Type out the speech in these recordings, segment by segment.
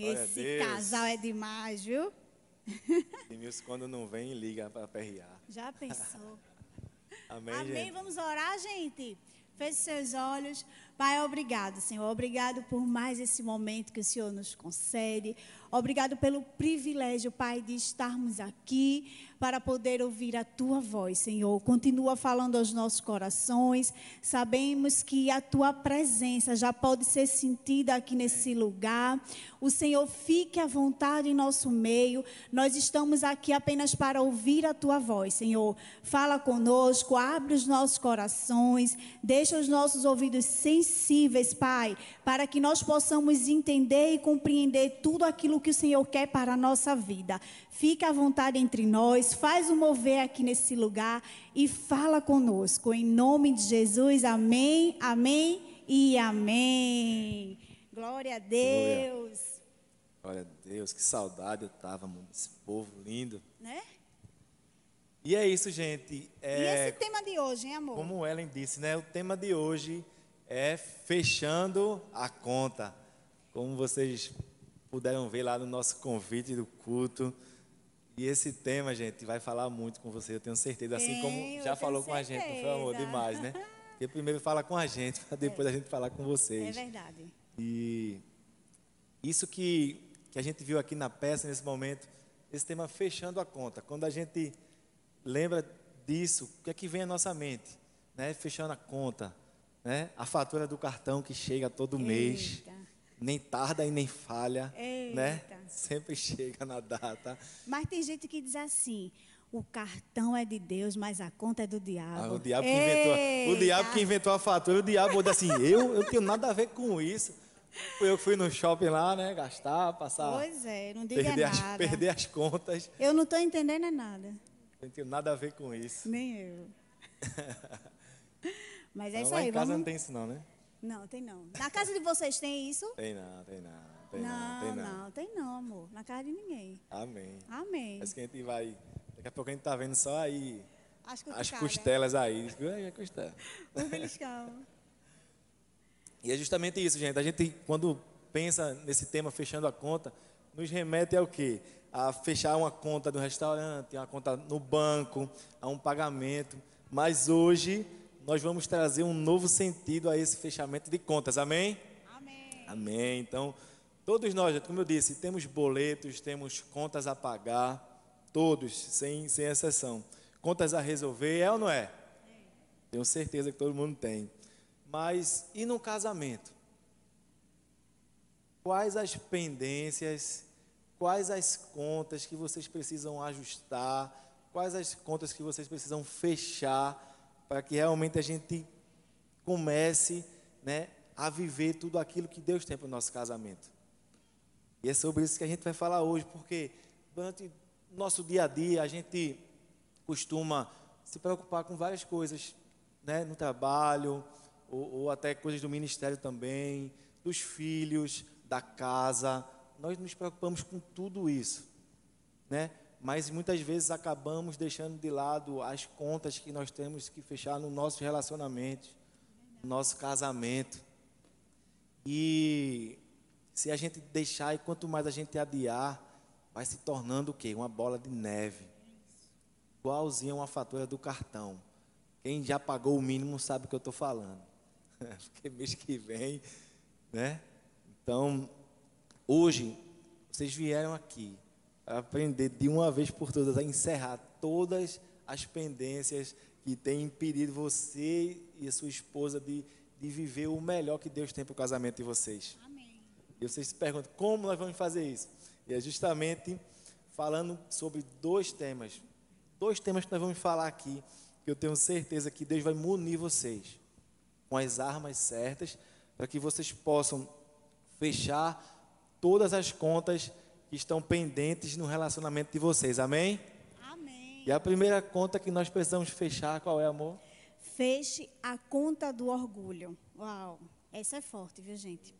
Glória Esse casal é demais, viu? Edmilson, quando não vem, liga para perrear. Já pensou? Amém, Amém. Vamos orar, gente? Feche seus olhos. Pai, obrigado, Senhor. Obrigado por mais esse momento que o Senhor nos concede. Obrigado pelo privilégio, Pai, de estarmos aqui para poder ouvir a tua voz, Senhor. Continua falando aos nossos corações. Sabemos que a tua presença já pode ser sentida aqui nesse lugar. O Senhor fique à vontade em nosso meio. Nós estamos aqui apenas para ouvir a tua voz, Senhor. Fala conosco, abre os nossos corações, deixa os nossos ouvidos sensíveis, Pai, para que nós possamos entender e compreender tudo aquilo que o Senhor quer para a nossa vida. Fica à vontade entre nós, faz um mover aqui nesse lugar e fala conosco. Em nome de Jesus, amém, amém e amém. Glória a Deus. Glória a Deus, que saudade eu tava, mano, desse povo lindo. Né? E é isso, gente. E É, esse tema de hoje, hein, amor? como o Ellen disse, né? O tema de hoje é fechando a conta. Como vocês puderam ver lá no nosso convite do culto. E esse tema, gente, vai falar muito com você, eu tenho certeza. Assim Tenho, como já falou com a gente, não foi amor? certeza. Demais, né? Porque primeiro fala com a gente, para depois a gente falar com É vocês. verdade. E isso que, que a gente viu aqui na peça, nesse momento, esse tema fechando a conta. Quando a gente lembra disso, o que é que vem à nossa mente? Né? Fechando a conta. Né? A fatura do cartão que chega todo mês. Eita. Nem tarda e nem falha. Né? Eita. Sempre chega na data. Mas tem gente que diz assim: o cartão é de Deus, mas a conta é do diabo. Ah, o, diabo que inventou, a- o diabo que inventou a fatura, o diabo diz assim, eu, eu tenho nada a ver com isso. Eu fui no shopping lá, né? Gastar, passar. Pois é, não diga perder, as, nada. perder as contas. Eu não estou entendendo é nada. Não tenho nada a ver com isso. Nem eu. Mas é Não, isso lá aí, em casa vamos. não tem isso não, né? Não, tem não. Na casa de vocês tem isso? Tem não, tem não, tem não, não, tem não. não, tem não, amor. Na casa de ninguém. Amém. Amém. Mas que a gente vai. Daqui a pouco a gente tá vendo só aí As as costelas aí. "Ai, costela. O beliscão. E é justamente isso, gente. A gente, quando pensa nesse tema fechando a conta, nos remete ao quê? A fechar uma conta do restaurante, uma conta no banco, a um pagamento. Mas hoje nós vamos trazer um novo sentido a esse fechamento de contas. Amém? Amém. Amém. Então, todos nós, como eu disse, temos boletos, temos contas a pagar, todos, sem, sem exceção. Contas a resolver, é ou não é? Tenho certeza que todo mundo tem. Mas e no casamento? Quais as pendências, quais as contas que vocês precisam ajustar, quais as contas que vocês precisam fechar para que realmente a gente comece né, a viver tudo aquilo que Deus tem para o nosso casamento. E é sobre isso que a gente vai falar hoje, porque durante o nosso dia a dia a gente costuma se preocupar com várias coisas, né, no trabalho, ou, ou até coisas do ministério também, dos filhos, da casa. Nós nos preocupamos com tudo isso, né? Mas muitas vezes acabamos deixando de lado as contas que nós temos que fechar no nosso relacionamento, no nosso casamento. E se a gente deixar e quanto mais a gente adiar, vai se tornando o quê? Uma bola de neve. Igualzinho a uma fatura do cartão. Quem já pagou o mínimo sabe o que eu estou falando. Porque mês que vem, né? Então, hoje, vocês vieram aqui aprender de uma vez por todas a encerrar todas as pendências que têm impedido você e a sua esposa de, de viver o melhor que Deus tem para o casamento de vocês. Amém. E vocês se perguntam, como nós vamos fazer isso? E é justamente falando sobre dois temas. Dois temas que nós vamos falar aqui, que eu tenho certeza que Deus vai munir vocês com as armas certas, para que vocês possam fechar todas as contas que estão pendentes no relacionamento de vocês. Amém? Amém. E a primeira conta que nós precisamos fechar, qual é, amor? Feche a conta do orgulho. Uau, essa é forte, viu, gente?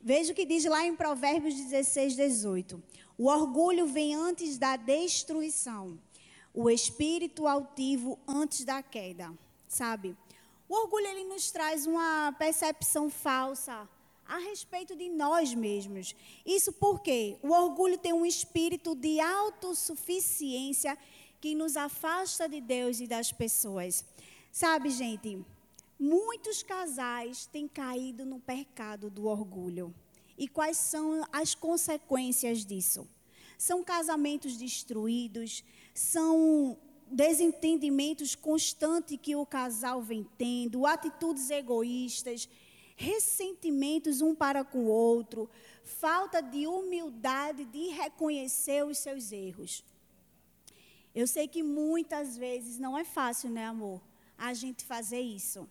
Veja o que diz lá em Provérbios 16, 18. O orgulho vem antes da destruição, o espírito altivo antes da queda. Sabe? O orgulho ele nos traz uma percepção falsa a respeito de nós mesmos. Isso porque o orgulho tem um espírito de autossuficiência que nos afasta de Deus e das pessoas. Sabe, gente, muitos casais têm caído no pecado do orgulho. E quais são as consequências disso? São casamentos destruídos, são desentendimentos constantes que o casal vem tendo, atitudes egoístas, ressentimentos um para com o outro, falta de humildade de reconhecer os seus erros. Eu sei que muitas vezes não é fácil, né, amor, a gente fazer isso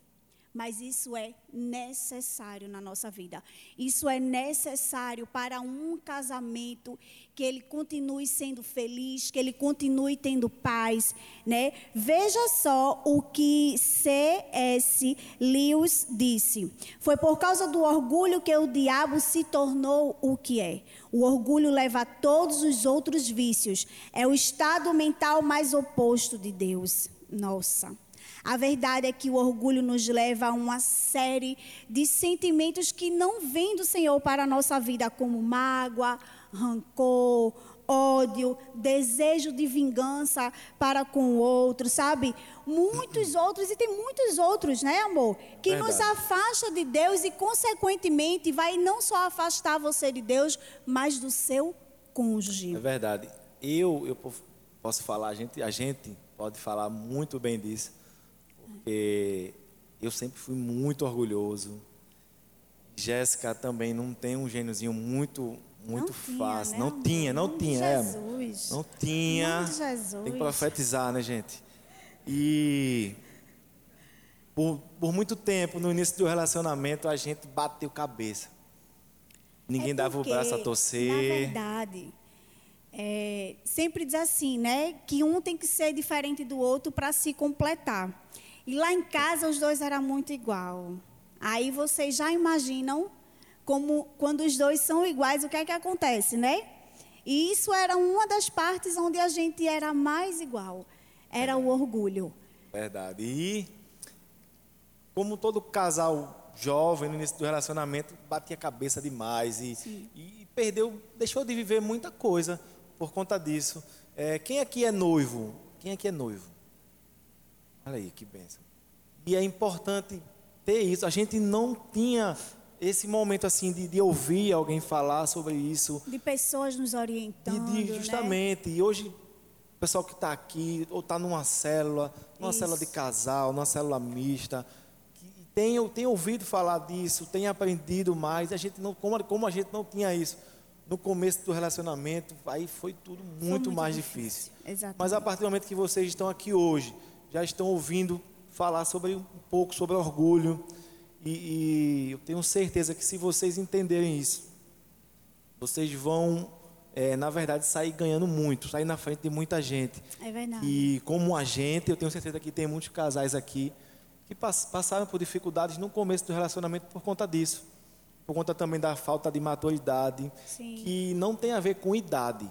mas isso é necessário na nossa vida. Isso é necessário para um casamento que ele continue sendo feliz, que ele continue tendo paz, né? Veja só o que C.S. Lewis disse. Foi por causa do orgulho que o diabo se tornou o que é. O orgulho leva a todos os outros vícios. É o estado mental mais oposto de Deus. Nossa. A verdade é que o orgulho nos leva a uma série de sentimentos que não vêm do Senhor para a nossa vida, como mágoa, rancor, ódio, desejo de vingança para com o outro, sabe? Muitos outros, e tem muitos outros, né, amor? Que Verdade. nos afasta de Deus e, consequentemente, vai não só afastar você de Deus, mas do seu cônjuge. É verdade. Eu, eu posso falar, a gente, a gente pode falar muito bem disso porque eu sempre fui muito orgulhoso. Jéssica também não tem um gêniozinho muito muito não fácil. Tinha, né? Não tinha, não tinha, é, Não tinha. Tem que profetizar, né, gente? E por, por muito tempo, no início do relacionamento, a gente bateu cabeça. Ninguém é dava o braço a torcer. Na verdade, é, sempre diz assim, né? Que um tem que ser diferente do outro para se completar. E lá em casa os dois eram muito igual. Aí vocês já imaginam como quando os dois são iguais, o que é que acontece, né? E isso era uma das partes onde a gente era mais igual. Era o orgulho. Verdade. E como todo casal jovem no início do relacionamento batia a cabeça demais e, e perdeu, deixou de viver muita coisa por conta disso. É, quem aqui é noivo? Quem aqui é noivo? Olha aí, que benção. E é importante ter isso. A gente não tinha esse momento assim de, de ouvir alguém falar sobre isso. De pessoas nos orientando. De, de, justamente. Né? E hoje, o pessoal que está aqui, ou está numa célula, numa isso. célula de casal, numa célula mista, tem, tem ouvido falar disso, tem aprendido mais. A gente não, como, como a gente não tinha isso no começo do relacionamento, aí foi tudo muito, foi muito mais difícil. difícil. Mas a partir do momento que vocês estão aqui hoje, já estão ouvindo falar sobre um pouco sobre orgulho. E, e eu tenho certeza que se vocês entenderem isso, vocês vão, é, na verdade, sair ganhando muito, sair na frente de muita gente. É verdade. E como agente, eu tenho certeza que tem muitos casais aqui que passaram por dificuldades no começo do relacionamento por conta disso. Por conta também da falta de maturidade, Sim. que não tem a ver com idade.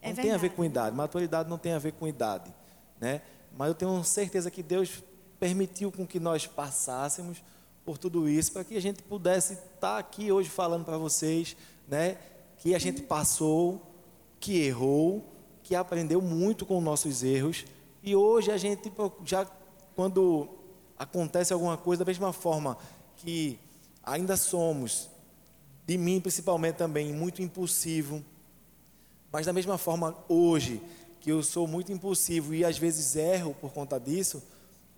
É não tem a ver com idade. Maturidade não tem a ver com idade. Né? Mas eu tenho certeza que Deus permitiu com que nós passássemos por tudo isso, para que a gente pudesse estar aqui hoje falando para vocês, né, que a gente passou, que errou, que aprendeu muito com nossos erros, e hoje a gente já quando acontece alguma coisa da mesma forma que ainda somos de mim principalmente também muito impulsivo, mas da mesma forma hoje que eu sou muito impulsivo e às vezes erro por conta disso,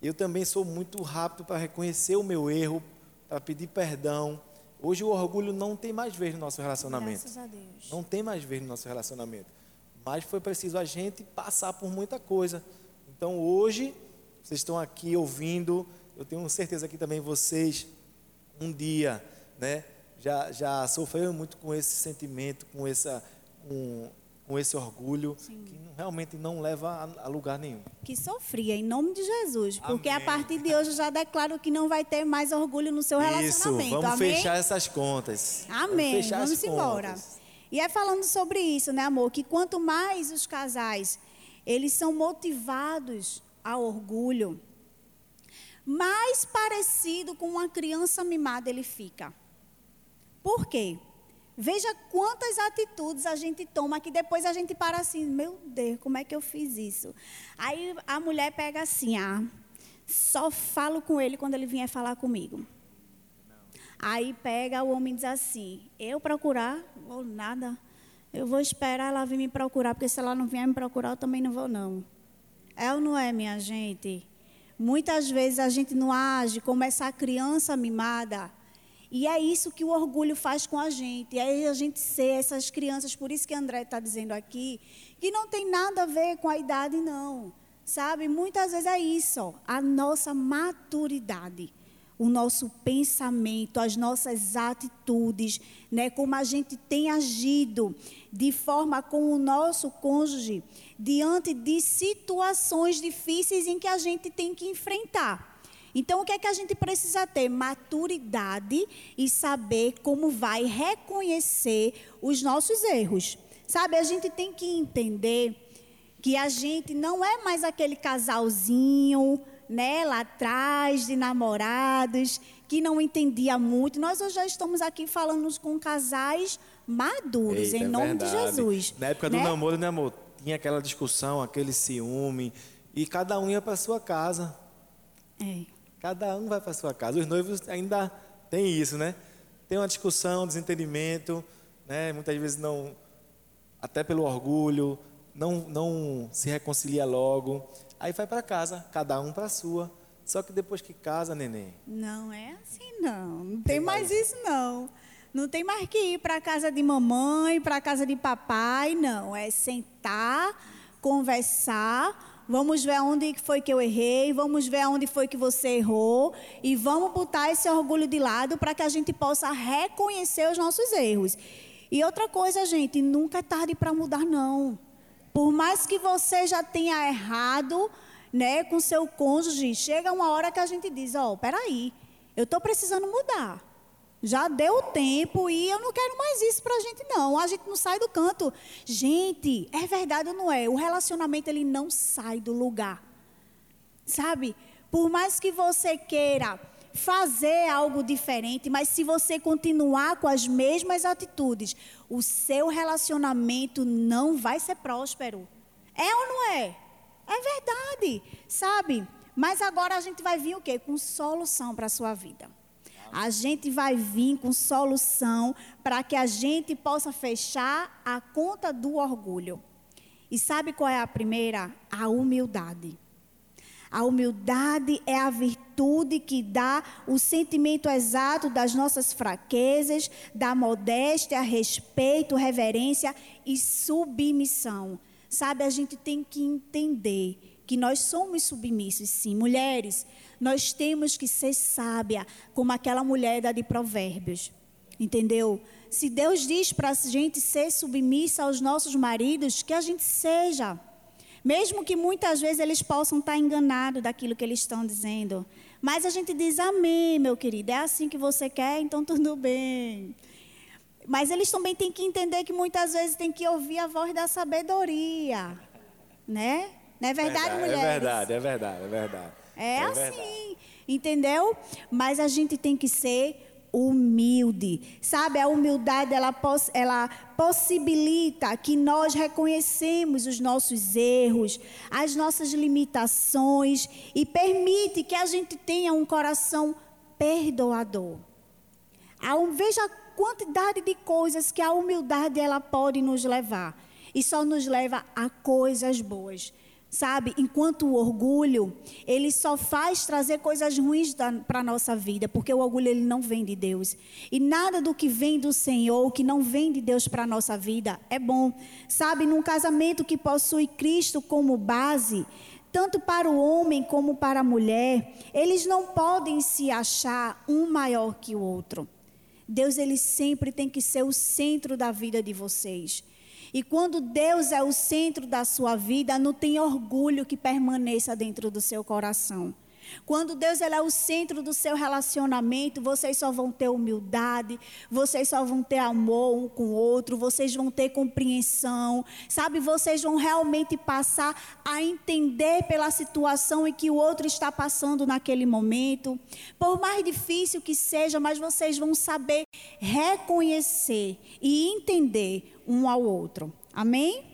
eu também sou muito rápido para reconhecer o meu erro, para pedir perdão. Hoje o orgulho não tem mais vez no nosso relacionamento. Graças a Deus. Não tem mais vez no nosso relacionamento. Mas foi preciso a gente passar por muita coisa. Então hoje, vocês estão aqui ouvindo, eu tenho certeza que também vocês, um dia, né, já, já sofreram muito com esse sentimento, com essa. Com, com esse orgulho Sim. que realmente não leva a, lugar nenhum. Que sofria, em nome de Jesus. Porque Amém. a partir de hoje eu já declaro que não vai ter mais orgulho no seu relacionamento. Isso, vamos Amém? fechar essas contas. Amém. Vamos, vamos embora. Contas. E é falando sobre isso, né, amor? Que quanto mais os casais eles são motivados ao orgulho, mais parecido com uma criança mimada ele fica. Por quê? Veja quantas atitudes a gente toma que depois a gente para assim, meu Deus, como é que eu fiz isso? Aí a mulher pega assim, ah, só falo com ele quando ele vier falar comigo. Aí pega o homem e diz assim, eu procurar, ou nada, eu vou esperar ela vir me procurar, porque se ela não vier me procurar, eu também não vou não. É ou não é, minha gente? Muitas vezes a gente não age como essa criança mimada. E é isso que o orgulho faz com a gente. Aí a gente ser essas crianças, por isso que André está dizendo aqui, que não tem nada a ver com a idade, não. Sabe? Muitas vezes é isso, a nossa maturidade o nosso pensamento, as nossas atitudes, né, como a gente tem agido de forma com o nosso cônjuge diante de situações difíceis em que a gente tem que enfrentar. Então, o que é que a gente precisa ter? Maturidade e saber como vai reconhecer os nossos erros. Sabe, a gente tem que entender que a gente não é mais aquele casalzinho né, lá atrás, de namorados, que não entendia muito. Nós hoje já estamos aqui falando com casais maduros, Eita, em é nome de. Jesus. Na época do né? namoro, né, amor? Tinha aquela discussão, aquele ciúme, e cada um ia para sua casa. É. Cada um vai para sua casa. Os noivos ainda têm isso, né? Tem uma discussão, desentendimento, né? Muitas vezes não, até pelo orgulho, não, não se reconcilia logo. Aí vai para casa, cada um para a sua. Só que depois que casa, neném. Não é assim, não. Não tem mais isso, não. Não tem mais que ir para a casa de mamãe, para a casa de papai, não. É sentar, conversar. Vamos ver onde foi que eu errei, vamos ver onde foi que você errou e vamos botar esse orgulho de lado para que a gente possa reconhecer os nossos erros. E outra coisa, gente, nunca é tarde para mudar, não. Por mais que você já tenha errado, né, com seu cônjuge, chega uma hora que a gente diz, ó, oh, peraí, eu estou precisando mudar. Já deu tempo e eu não quero mais isso para a gente não. A gente não sai do canto. Gente, é verdade ou não é? O relacionamento ele não sai do lugar. Sabe? Por mais que você queira fazer algo diferente, mas se você continuar com as mesmas atitudes, o seu relacionamento não vai ser próspero. É ou não é? É verdade, sabe? Mas agora a gente vai vir o quê? Com solução para a sua vida. A gente vai vir com solução para que a gente possa fechar a conta do orgulho. E sabe qual é a primeira? A humildade. A humildade é a virtude que dá o sentimento exato das nossas fraquezas, da modéstia, respeito, reverência e submissão. Sabe, a gente tem que entender que nós somos submissos, sim. Mulheres, nós temos que ser sábia, como aquela mulher da de Provérbios. Entendeu? Se Deus diz para a gente ser submissa aos nossos maridos, que a gente seja. Mesmo que muitas vezes eles possam estar enganados daquilo que eles estão dizendo. Mas a gente diz amém, meu querido. É assim que você quer, então tudo bem. Mas eles também têm que entender que muitas vezes tem que ouvir a voz da sabedoria. Né? Não é verdade, é mulheres? É verdade, é verdade, é verdade. É, é assim, verdade. entendeu? Mas a gente tem que ser humilde. Sabe, a humildade ela, ela possibilita que nós reconhecemos os nossos erros, as nossas limitações e permite que a gente tenha um coração perdoador. Veja a quantidade de coisas que a humildade ela pode nos levar e só nos leva a coisas boas. Sabe, enquanto o orgulho, ele só faz trazer coisas ruins para a nossa vida, porque o orgulho ele não vem de Deus. E nada do que vem do Senhor, que não vem de Deus para a nossa vida, é bom. Sabe, num casamento que possui Cristo como base, tanto para o homem como para a mulher, eles não podem se achar um maior que o outro. Deus ele sempre tem que ser o centro da vida de vocês. E quando Deus é o centro da sua vida, não tem orgulho que permaneça dentro do seu coração. Quando Deus ele é o centro do seu relacionamento, vocês só vão ter humildade, vocês só vão ter amor um com o outro, vocês vão ter compreensão, sabe? Vocês vão realmente passar a entender pela situação em que o outro está passando naquele momento. Por mais difícil que seja, mas vocês vão saber reconhecer e entender um ao outro. Amém?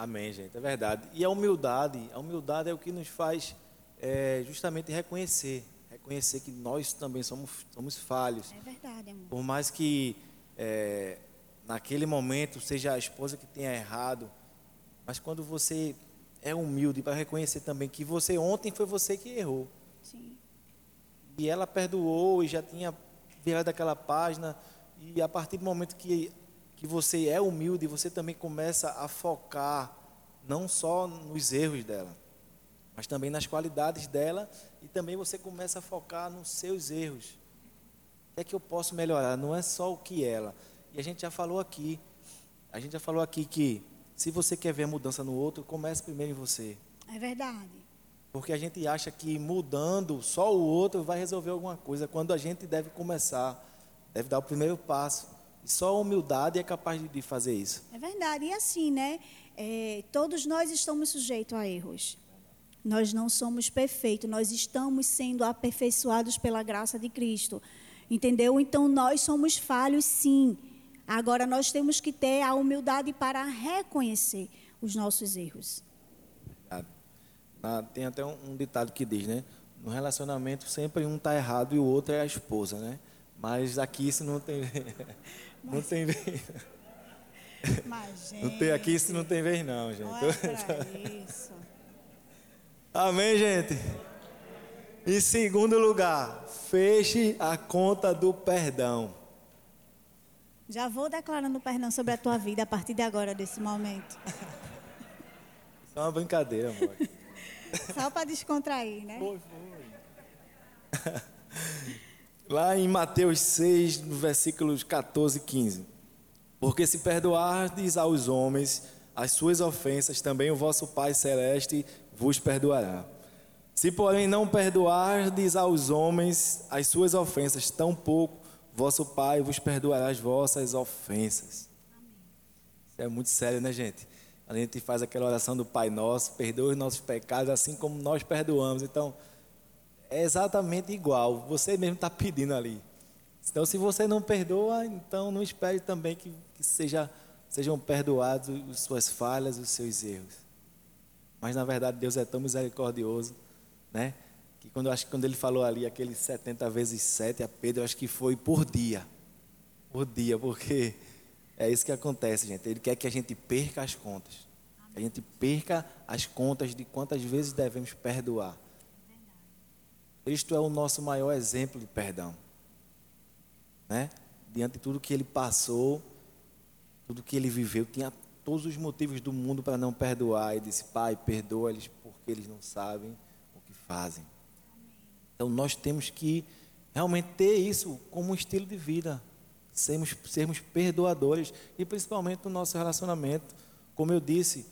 Amém, gente, é verdade. E a humildade, a humildade é o que nos faz é, justamente reconhecer, reconhecer que nós também somos, somos falhos. É verdade, amor. Por mais que é, naquele momento seja a esposa que tenha errado, mas quando você é humilde para reconhecer também que você ontem foi você que errou. Sim. E ela perdoou e já tinha virado aquela página. E a partir do momento que, que você é humilde, você também começa a focar não só nos erros dela, mas também nas qualidades dela e também você começa a focar nos seus erros. O que é que eu posso melhorar? Não é só o que ela. E a gente já falou aqui, a gente já falou aqui que se você quer ver a mudança no outro, comece primeiro em você. É verdade. Porque a gente acha que mudando só o outro vai resolver alguma coisa, quando a gente deve começar, deve dar o primeiro passo. E só a humildade é capaz de fazer isso. É verdade. E assim, né? É, todos nós estamos sujeitos a erros. Nós não somos perfeitos, nós estamos sendo aperfeiçoados pela graça de Cristo. Entendeu? Então nós somos falhos, sim. Agora nós temos que ter a humildade para reconhecer os nossos erros. Ah, tem até um, um ditado que diz, né? No relacionamento sempre um está errado e o outro é a esposa, né? Mas aqui isso não tem não tem vez. Mas, gente, Não tem aqui isso não tem vez não, gente. olha pra isso. Amém, gente? Em segundo lugar, feche a conta do perdão. Já vou declarando perdão sobre a tua vida a partir de agora, desse momento. Isso é uma brincadeira, amor. Só para descontrair, né? Foi, foi. Lá em Mateus 6, no versículos 14 e 15. Porque se perdoardes aos homens as suas ofensas, também o vosso Pai Celeste vos perdoará. Se, porém, não perdoardes aos homens as suas ofensas, tampouco vosso Pai vos perdoará as vossas ofensas. É muito sério, né, gente? A gente faz aquela oração do Pai Nosso, perdoa os nossos pecados, assim como nós perdoamos. Então, é exatamente igual. Você mesmo está pedindo ali. Então, se você não perdoa, então não espere também que, que seja, sejam perdoados as suas falhas, os seus erros. Mas na verdade Deus é tão misericordioso, né? Que quando eu acho que quando ele falou ali aqueles 70 vezes 7 a Pedro, eu acho que foi por dia. Por dia, porque é isso que acontece, gente. Ele quer que a gente perca as contas. Que a gente perca as contas de quantas vezes devemos perdoar. Cristo é o nosso maior exemplo de perdão. Né? Diante de tudo que ele passou, tudo que ele viveu, tinha todos os motivos do mundo para não perdoar. E disse: Pai, perdoa-lhes porque eles não sabem o que fazem. Então nós temos que realmente ter isso como um estilo de vida, sermos, sermos perdoadores e principalmente no nosso relacionamento. Como eu disse,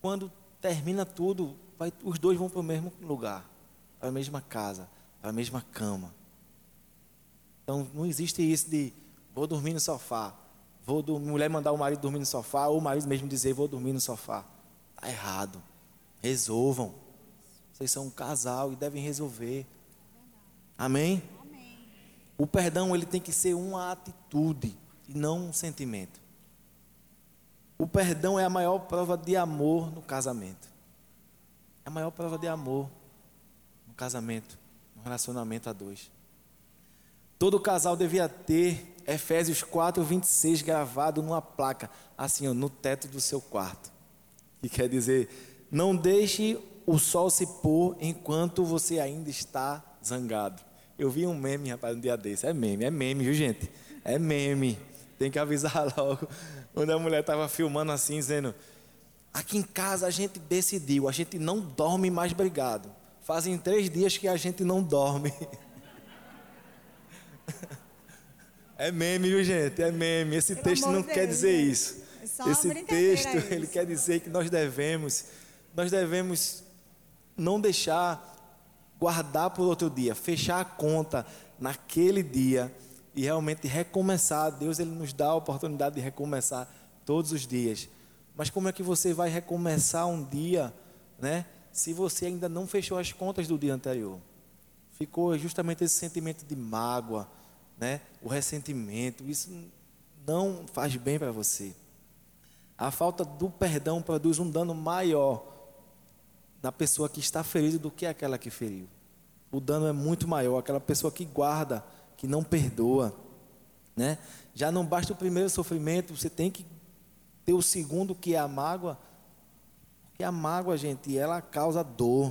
quando termina tudo, vai, os dois vão para o mesmo lugar, para a mesma casa, para a mesma cama. Então não existe isso de vou dormir no sofá, vou do, mulher mandar o marido dormir no sofá, ou o marido mesmo dizer vou dormir no sofá. Está errado. Resolvam. Vocês são um casal e devem resolver. Amém? Amém. O perdão ele tem que ser uma atitude e não um sentimento. O perdão é a maior prova de amor no casamento. É a maior prova de amor no casamento, no relacionamento a dois. Todo casal devia ter Efésios 4, 26 gravado numa placa, assim, ó, no teto do seu quarto. Que quer dizer: não deixe o sol se pôr enquanto você ainda está zangado. Eu vi um meme, rapaz, um dia desse. É meme, é meme, viu, gente? É meme. Tem que avisar logo. Quando a mulher estava filmando assim, dizendo: Aqui em casa a gente decidiu, a gente não dorme mais brigado. Fazem três dias que a gente não dorme. É meme, viu, gente? É meme. Esse Pelo texto não de quer Deus, dizer né? isso. É Esse texto, isso. ele quer dizer que nós devemos, nós devemos não deixar guardar por outro dia, fechar a conta naquele dia e realmente recomeçar. Deus ele nos dá a oportunidade de recomeçar todos os dias. Mas como é que você vai recomeçar um dia, né? Se você ainda não fechou as contas do dia anterior? Ficou justamente esse sentimento de mágoa, né? O ressentimento, isso não faz bem para você. A falta do perdão produz um dano maior na pessoa que está ferida do que aquela que feriu. O dano é muito maior, aquela pessoa que guarda, que não perdoa, né? Já não basta o primeiro sofrimento, você tem que ter o segundo que é a mágoa, porque a mágoa, gente, ela causa dor.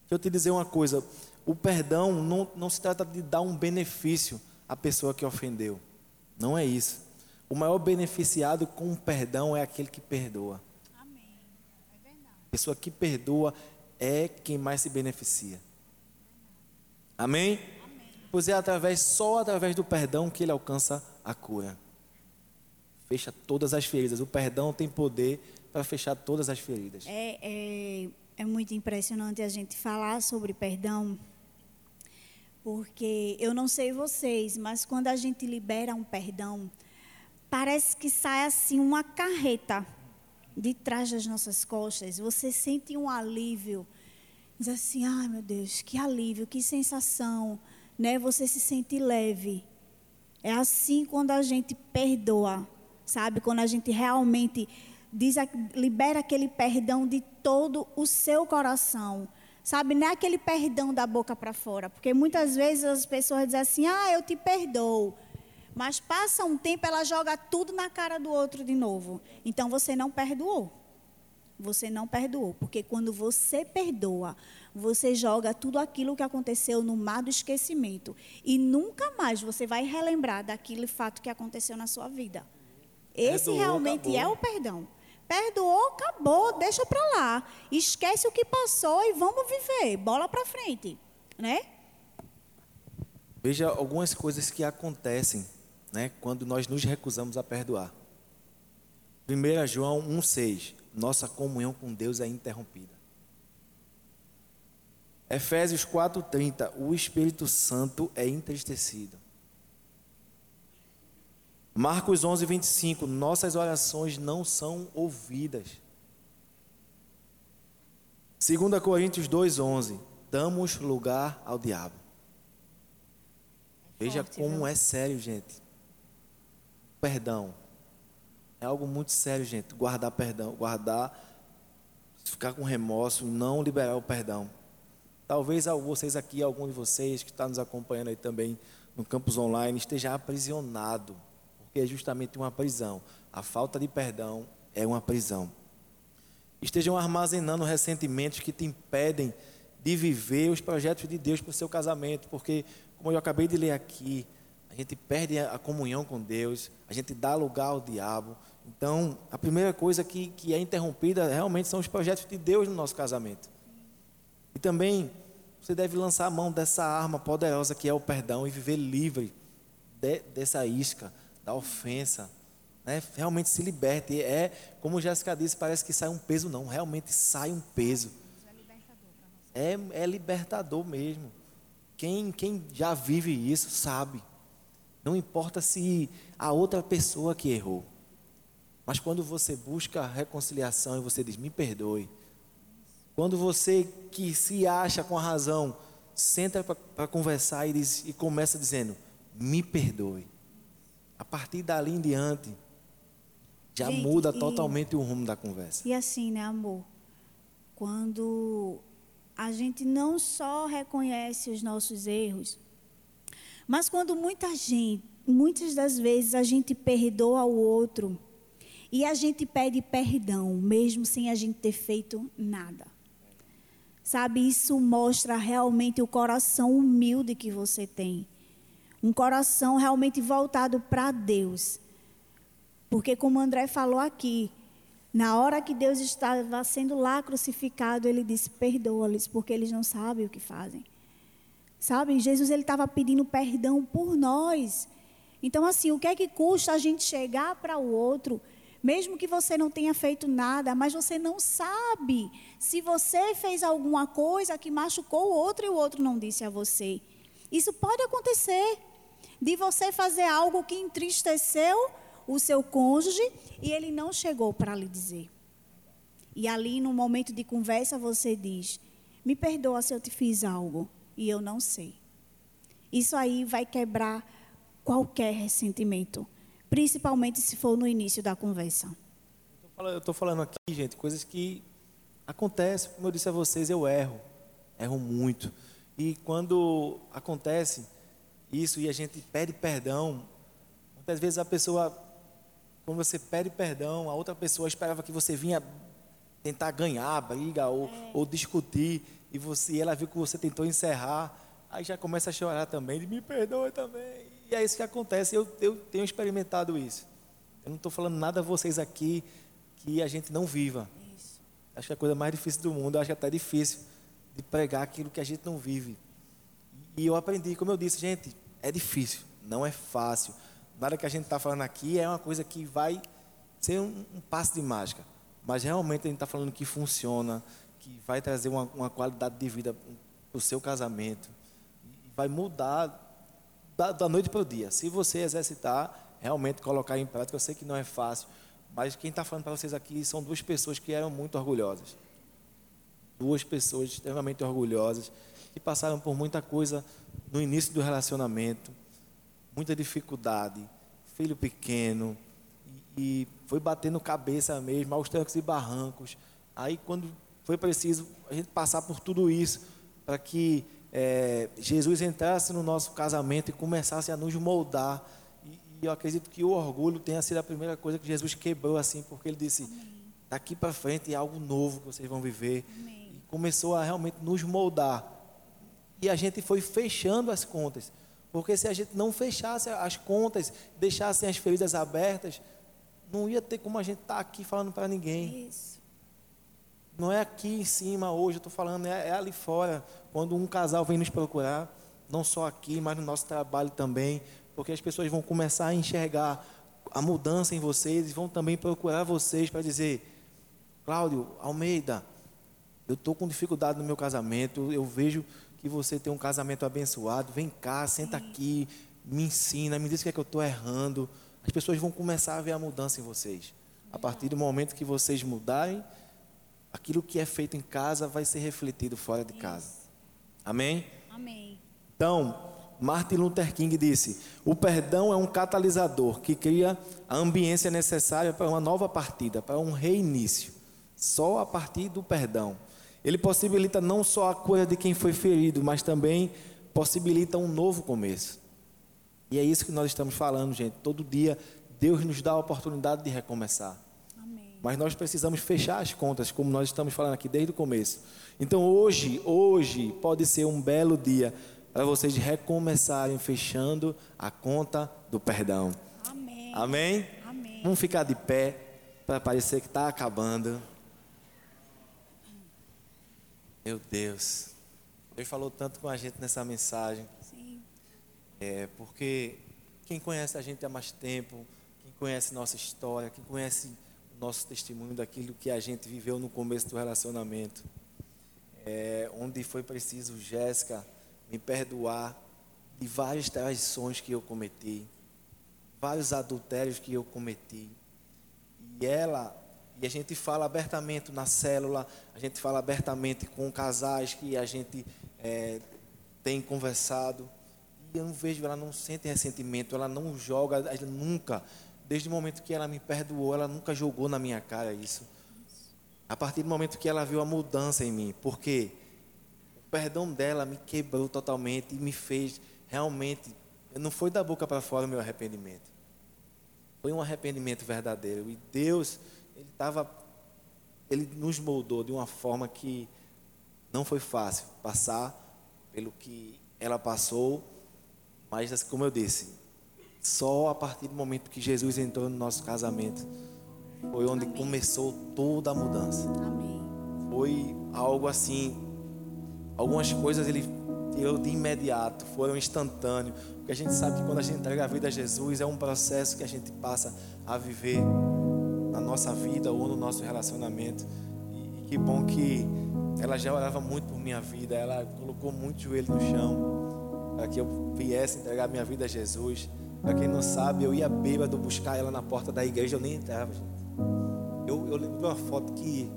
Deixa eu te dizer uma coisa, o perdão não, não se trata de dar um benefício à pessoa que ofendeu. Não é isso. O maior beneficiado com o perdão é aquele que perdoa. Amém. É verdade. A pessoa que perdoa é quem mais se beneficia. Amém? Amém? Pois é através, só através do perdão que ele alcança a cura. Fecha todas as feridas. O perdão tem poder para fechar todas as feridas. É, é, é muito impressionante a gente falar sobre perdão, porque eu não sei vocês, mas quando a gente libera um perdão, parece que sai assim uma carreta de trás das nossas costas. Você sente um alívio. Diz assim: ai meu Deus, que alívio, que sensação. Né? Você se sente leve. É assim quando a gente perdoa, sabe? Quando a gente realmente diz, libera aquele perdão de todo o seu coração. Sabe, não é aquele perdão da boca para fora. Porque muitas vezes as pessoas dizem assim: ah, eu te perdoo. Mas passa um tempo, ela joga tudo na cara do outro de novo. Então você não perdoou. Você não perdoou. Porque quando você perdoa, você joga tudo aquilo que aconteceu no mar do esquecimento. E nunca mais você vai relembrar daquele fato que aconteceu na sua vida. Esse Perdoou, realmente acabou. é o perdão. Perdoou, acabou, deixa para lá. Esquece o que passou e vamos viver. Bola para frente, né? Veja algumas coisas que acontecem né, quando nós nos recusamos a perdoar. 1 João 1,6: Nossa comunhão com Deus é interrompida. Efésios 4,30: O Espírito Santo é entristecido. Marcos 11, 25: Nossas orações não são ouvidas. 2 Coríntios 2, 11: Damos lugar ao diabo. Veja Forte, como viu? é sério, gente perdão. É algo muito sério, gente. Guardar perdão, guardar, ficar com remorso, não liberar o perdão. Talvez vocês aqui, algum de vocês que está nos acompanhando aí também no campus online, esteja aprisionado, porque é justamente uma prisão. A falta de perdão é uma prisão. Estejam armazenando ressentimentos que te impedem de viver os projetos de Deus para o seu casamento, porque, como eu acabei de ler aqui, a gente perde a comunhão com Deus, a gente dá lugar ao diabo. Então, a primeira coisa que, que é interrompida realmente são os projetos de Deus no nosso casamento. E também você deve lançar a mão dessa arma poderosa que é o perdão e viver livre de, dessa isca, da ofensa. Né? Realmente se liberte. É, como Jéssica disse, parece que sai um peso, não. Realmente sai um peso. É, é libertador mesmo. Quem, quem já vive isso sabe. Não importa se a outra pessoa que errou. Mas quando você busca reconciliação e você diz, me perdoe. Quando você que se acha com a razão, senta para conversar e, diz, e começa dizendo, me perdoe. A partir dali em diante, já Gente, muda e, totalmente o rumo da conversa. E assim, né, amor? Quando a gente não só reconhece os nossos erros, mas quando muita gente, muitas das vezes a gente perdoa o outro e a gente pede perdão, mesmo sem a gente ter feito nada. Sabe, isso mostra realmente o coração humilde que você tem. Um coração realmente voltado para Deus. Porque, como André falou aqui, na hora que Deus estava sendo lá crucificado, ele disse: Perdoa-lhes, porque eles não sabem o que fazem. Sabe? Jesus ele estava pedindo perdão por nós. Então, assim, o que é que custa a gente chegar para o outro, Mesmo que você não tenha feito nada, mas você não sabe se você fez alguma coisa que machucou o outro e o outro não disse a você. Isso pode acontecer. De você fazer algo que entristeceu o seu cônjuge e ele não chegou para lhe dizer. E ali, no momento de conversa, você diz: Me perdoa se eu te fiz algo e eu não sei. Isso aí vai quebrar qualquer ressentimento, principalmente se for no início da conversa. Eu estou falando aqui, gente, coisas que acontecem, como eu disse a vocês, eu erro, erro muito. E quando acontece isso e a gente pede perdão, muitas vezes a pessoa, quando você pede perdão, a outra pessoa esperava que você vinha tentar ganhar a briga ou, é. ou discutir, e você, ela viu que você tentou encerrar, aí já começa a chorar também, me perdoa também. E é isso que acontece, eu, eu tenho experimentado isso. Eu não estou falando nada a vocês aqui que a gente não viva. Isso. Acho que é a coisa mais difícil do mundo, acho que é até difícil de pregar aquilo que a gente não vive. E eu aprendi, como eu disse, gente, é difícil, não é fácil. Nada que a gente está falando aqui é uma coisa que vai ser um, um passo de mágica. Mas realmente a gente está falando que funciona, que vai trazer uma, uma qualidade de vida para o seu casamento. Vai mudar da, da noite para o dia. Se você exercitar, realmente colocar em prática, eu sei que não é fácil, mas quem está falando para vocês aqui são duas pessoas que eram muito orgulhosas. Duas pessoas extremamente orgulhosas, que passaram por muita coisa no início do relacionamento, muita dificuldade, filho pequeno, e, e foi batendo cabeça mesmo, aos trancos e barrancos. Aí, quando foi preciso a gente passar por tudo isso, para que é, Jesus entrasse no nosso casamento e começasse a nos moldar. E, e, eu acredito que o orgulho tenha sido a primeira coisa que Jesus quebrou, assim, porque ele disse: Amém. daqui para frente é algo novo que vocês vão viver. Amém. Começou a realmente nos moldar. E a gente foi fechando as contas. Porque se a gente não fechasse as contas, deixasse as feridas abertas, não ia ter como a gente estar tá aqui falando para ninguém. Isso. Não é aqui em cima hoje, eu estou falando, é, é, ali fora, quando um casal vem nos procurar, não só aqui, mas no nosso trabalho também, porque as pessoas vão começar a enxergar a mudança em vocês e vão também procurar vocês para dizer: Cláudio Almeida, eu estou com dificuldade no meu casamento, eu vejo que você tem um casamento abençoado, vem cá, senta aqui, me ensina, me diz o que é que eu estou errando. As pessoas vão começar a ver a mudança em vocês. A partir do momento que vocês mudarem, aquilo que é feito em casa vai ser refletido fora de casa. Amém? Amém. Então, Martin Luther King disse: o perdão é um catalisador que cria a ambiência necessária para uma nova partida, para um reinício. Só a partir do perdão. Ele possibilita não só a cura de quem foi ferido, mas também possibilita um novo começo. E é isso que nós estamos falando, gente. Todo dia Deus nos dá a oportunidade de recomeçar. Mas nós precisamos fechar as contas, como nós estamos falando aqui desde o começo. Então hoje, hoje pode ser um belo dia para vocês recomeçarem fechando a conta do perdão. Amém. Amém? Amém. Vamos ficar de pé para parecer que está acabando. Meu Deus. Deus falou tanto com a gente nessa mensagem. Sim. É, porque quem conhece a gente há mais tempo, quem conhece nossa história, quem conhece nosso testemunho daquilo que a gente viveu no começo do relacionamento. É, onde foi preciso, Jéssica, me perdoar de várias traições que eu cometi, vários adultérios que eu cometi. E ela, e a gente fala abertamente na célula, a gente fala abertamente com casais que a gente é, tem conversado. E eu não vejo, ela não sente ressentimento, ela não joga, ela nunca desde o momento que ela me perdoou, ela nunca jogou na minha cara isso. A partir do momento que ela viu a mudança em mim, porque o perdão dela me quebrou totalmente e me fez realmente. Não foi da boca para fora o meu arrependimento. Foi um arrependimento verdadeiro. E Deus, Ele estava. Ele nos moldou de uma forma que não foi fácil passar pelo que ela passou, mas como eu disse, só a partir do momento que Jesus entrou no nosso casamento foi onde Amém. começou toda a mudança. Amém. Foi algo assim, algumas coisas ele tirou de imediato, foram instantâneos. Porque a gente sabe que quando a gente entrega a vida a Jesus é um processo que a gente passa a viver na nossa vida ou no nosso relacionamento. E, e que bom que ela já orava muito por minha vida, ela colocou muito joelho no chão para que eu viesse entregar minha vida a Jesus. Para quem não sabe, eu ia bêbado buscar ela na porta da igreja, eu nem entrava, gente. Eu, eu lembro de uma foto que,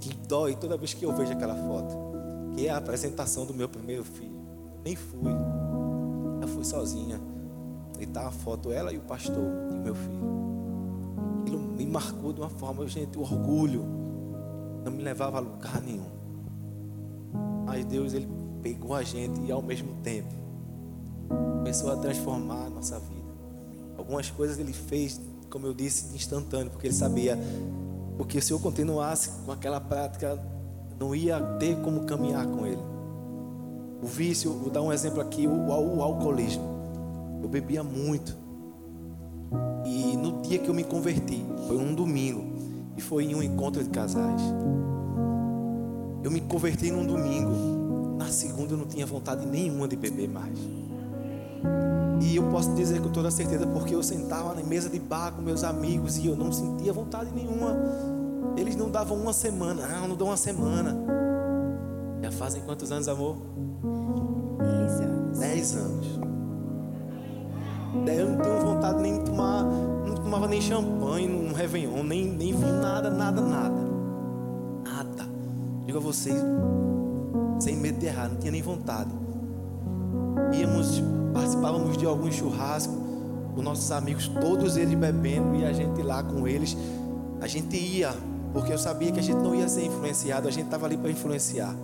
que dói toda vez que eu vejo aquela foto, que é a apresentação do meu primeiro filho. Nem fui, eu fui sozinha. E tá a foto, ela e o pastor e meu filho. Marcou de uma forma, gente, o orgulho não me levava a lugar nenhum. Mas Deus, Ele pegou a gente e ao mesmo tempo começou a transformar a nossa vida. Algumas coisas Ele fez, como eu disse, instantâneo, porque Ele sabia, porque se eu continuasse com aquela prática, não ia ter como caminhar com Ele. O vício, vou dar um exemplo aqui, o, o, o alcoolismo. Eu bebia muito. E no dia que eu me converti, foi um domingo, e foi em um encontro de casais. Eu me converti num domingo. Na segunda eu não tinha vontade nenhuma de beber mais. E eu posso dizer com toda certeza, porque eu sentava na mesa de bar com meus amigos e eu não sentia vontade nenhuma. Eles não davam uma semana, ah, não dão uma semana. Já fazem quantos anos, amor? Dez anos. Dez anos. Eu não tenho vontade nem de tomar, não tomava nem champanhe, num Réveillon, nem, nem vinho, nada, nada, nada. Nada. Digo a vocês, sem medo de errar, não tinha nem vontade. Íamos, participávamos de algum churrasco, com nossos amigos, todos eles bebendo e a gente lá com eles. A gente ia, porque eu sabia que a gente não ia ser influenciado, a gente estava ali para influenciar.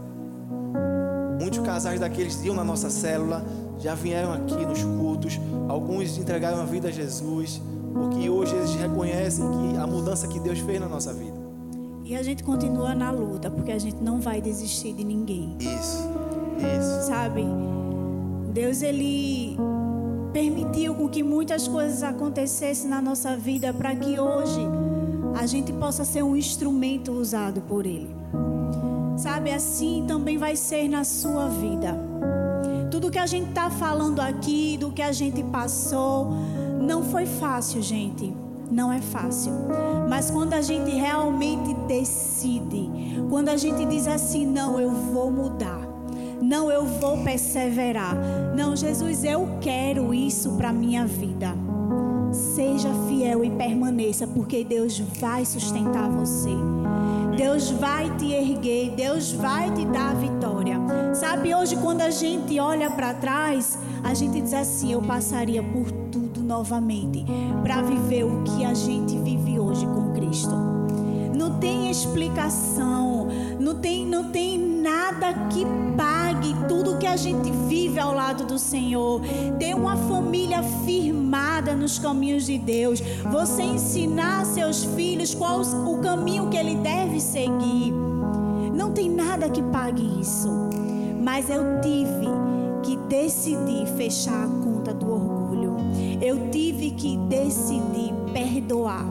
Muitos casais daqueles iam na nossa célula, já vieram aqui nos cultos, alguns entregaram a vida a Jesus, porque hoje eles reconhecem que a mudança que Deus fez na nossa vida. E a gente continua na luta, porque a gente não vai desistir de ninguém. Isso, isso. Sabe? Deus ele permitiu com que muitas coisas acontecessem na nossa vida para que hoje a gente possa ser um instrumento usado por ele. Sabe, assim também vai ser na sua vida. Tudo que a gente está falando aqui, do que a gente passou, não foi fácil, gente. Não é fácil. Mas quando a gente realmente decide, quando a gente diz assim, não, eu vou mudar. Não, eu vou perseverar. Não, Jesus, eu quero isso para minha vida. Seja fiel e permaneça, porque Deus vai sustentar você. Deus vai te erguer, Deus vai te dar vitória. Sabe, hoje quando a gente olha para trás, a gente diz assim: eu passaria por tudo novamente para viver o que a gente vive hoje com Cristo. Não tem explicação, não tem, não tem nada que pague tudo que a gente vive ao lado do Senhor. Ter uma família firmada nos caminhos de Deus. Você ensinar seus filhos qual o caminho que ele deve seguir. Não tem nada que pague isso. Mas eu tive que decidir fechar a conta do orgulho. Eu tive que decidir perdoar.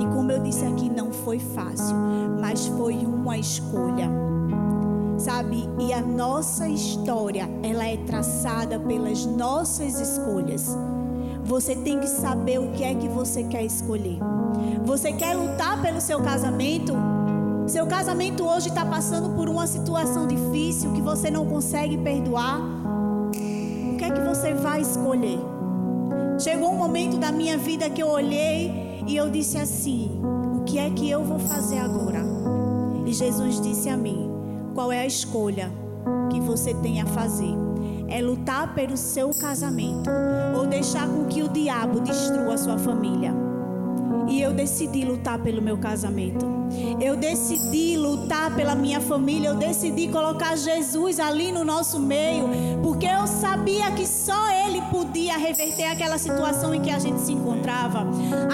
E como eu disse aqui, não foi fácil, mas foi uma escolha sabe? E a nossa história, ela é traçada pelas nossas escolhas. Você tem que saber o que é que você quer escolher. Você quer lutar pelo seu casamento? Seu casamento hoje está passando por uma situação difícil que você não consegue perdoar. O que é que você vai escolher? Chegou um momento da minha vida que eu olhei e eu disse assim: O que é que eu vou fazer agora? E Jesus disse a mim: qual é a escolha que você tem a fazer? É lutar pelo seu casamento ou deixar com que o diabo destrua a sua família? E eu decidi lutar pelo meu casamento. Eu decidi lutar pela minha família. Eu decidi colocar Jesus ali no nosso meio. Porque eu sabia que só Ele podia reverter aquela situação em que a gente se encontrava.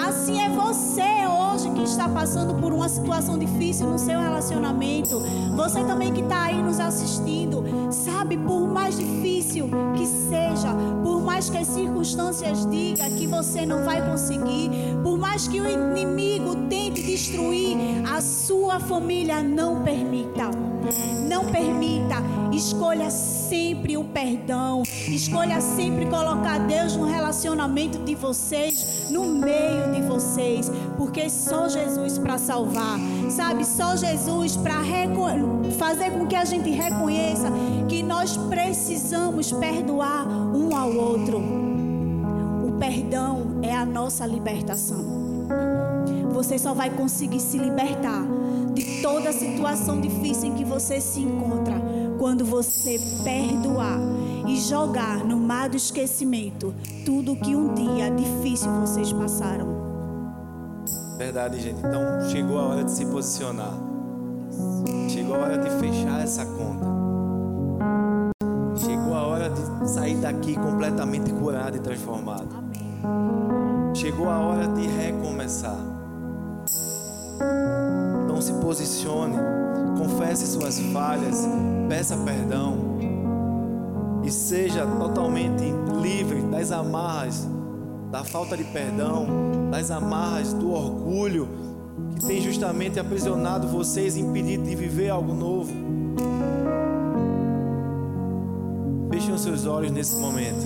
Assim é você hoje que está passando por uma situação difícil no seu relacionamento. Você também que está aí nos assistindo. Sabe, por mais difícil que seja, por mais que as circunstâncias digam que você não vai conseguir, por mais que o inimigo tente destruir a sua família, não permita. Não permita. Escolha sempre o perdão. Escolha sempre colocar Deus no relacionamento de vocês, no meio de vocês, porque só Jesus para salvar. Sabe, só Jesus para fazer com que a gente reconheça que nós precisamos perdoar um ao outro. O perdão é a nossa libertação. Você só vai conseguir se libertar de toda situação difícil em que você se encontra quando você perdoar e jogar no mar do esquecimento tudo que um dia difícil vocês passaram. Verdade, gente. Então chegou a hora de se posicionar. Chegou a hora de fechar essa conta. Chegou a hora de sair daqui completamente curado e transformado. Chegou a hora de recomeçar. Então se posicione, confesse suas falhas, peça perdão e seja totalmente livre das amarras da falta de perdão, das amarras do orgulho que tem justamente aprisionado vocês, impedido de viver algo novo. Fechem os seus olhos nesse momento.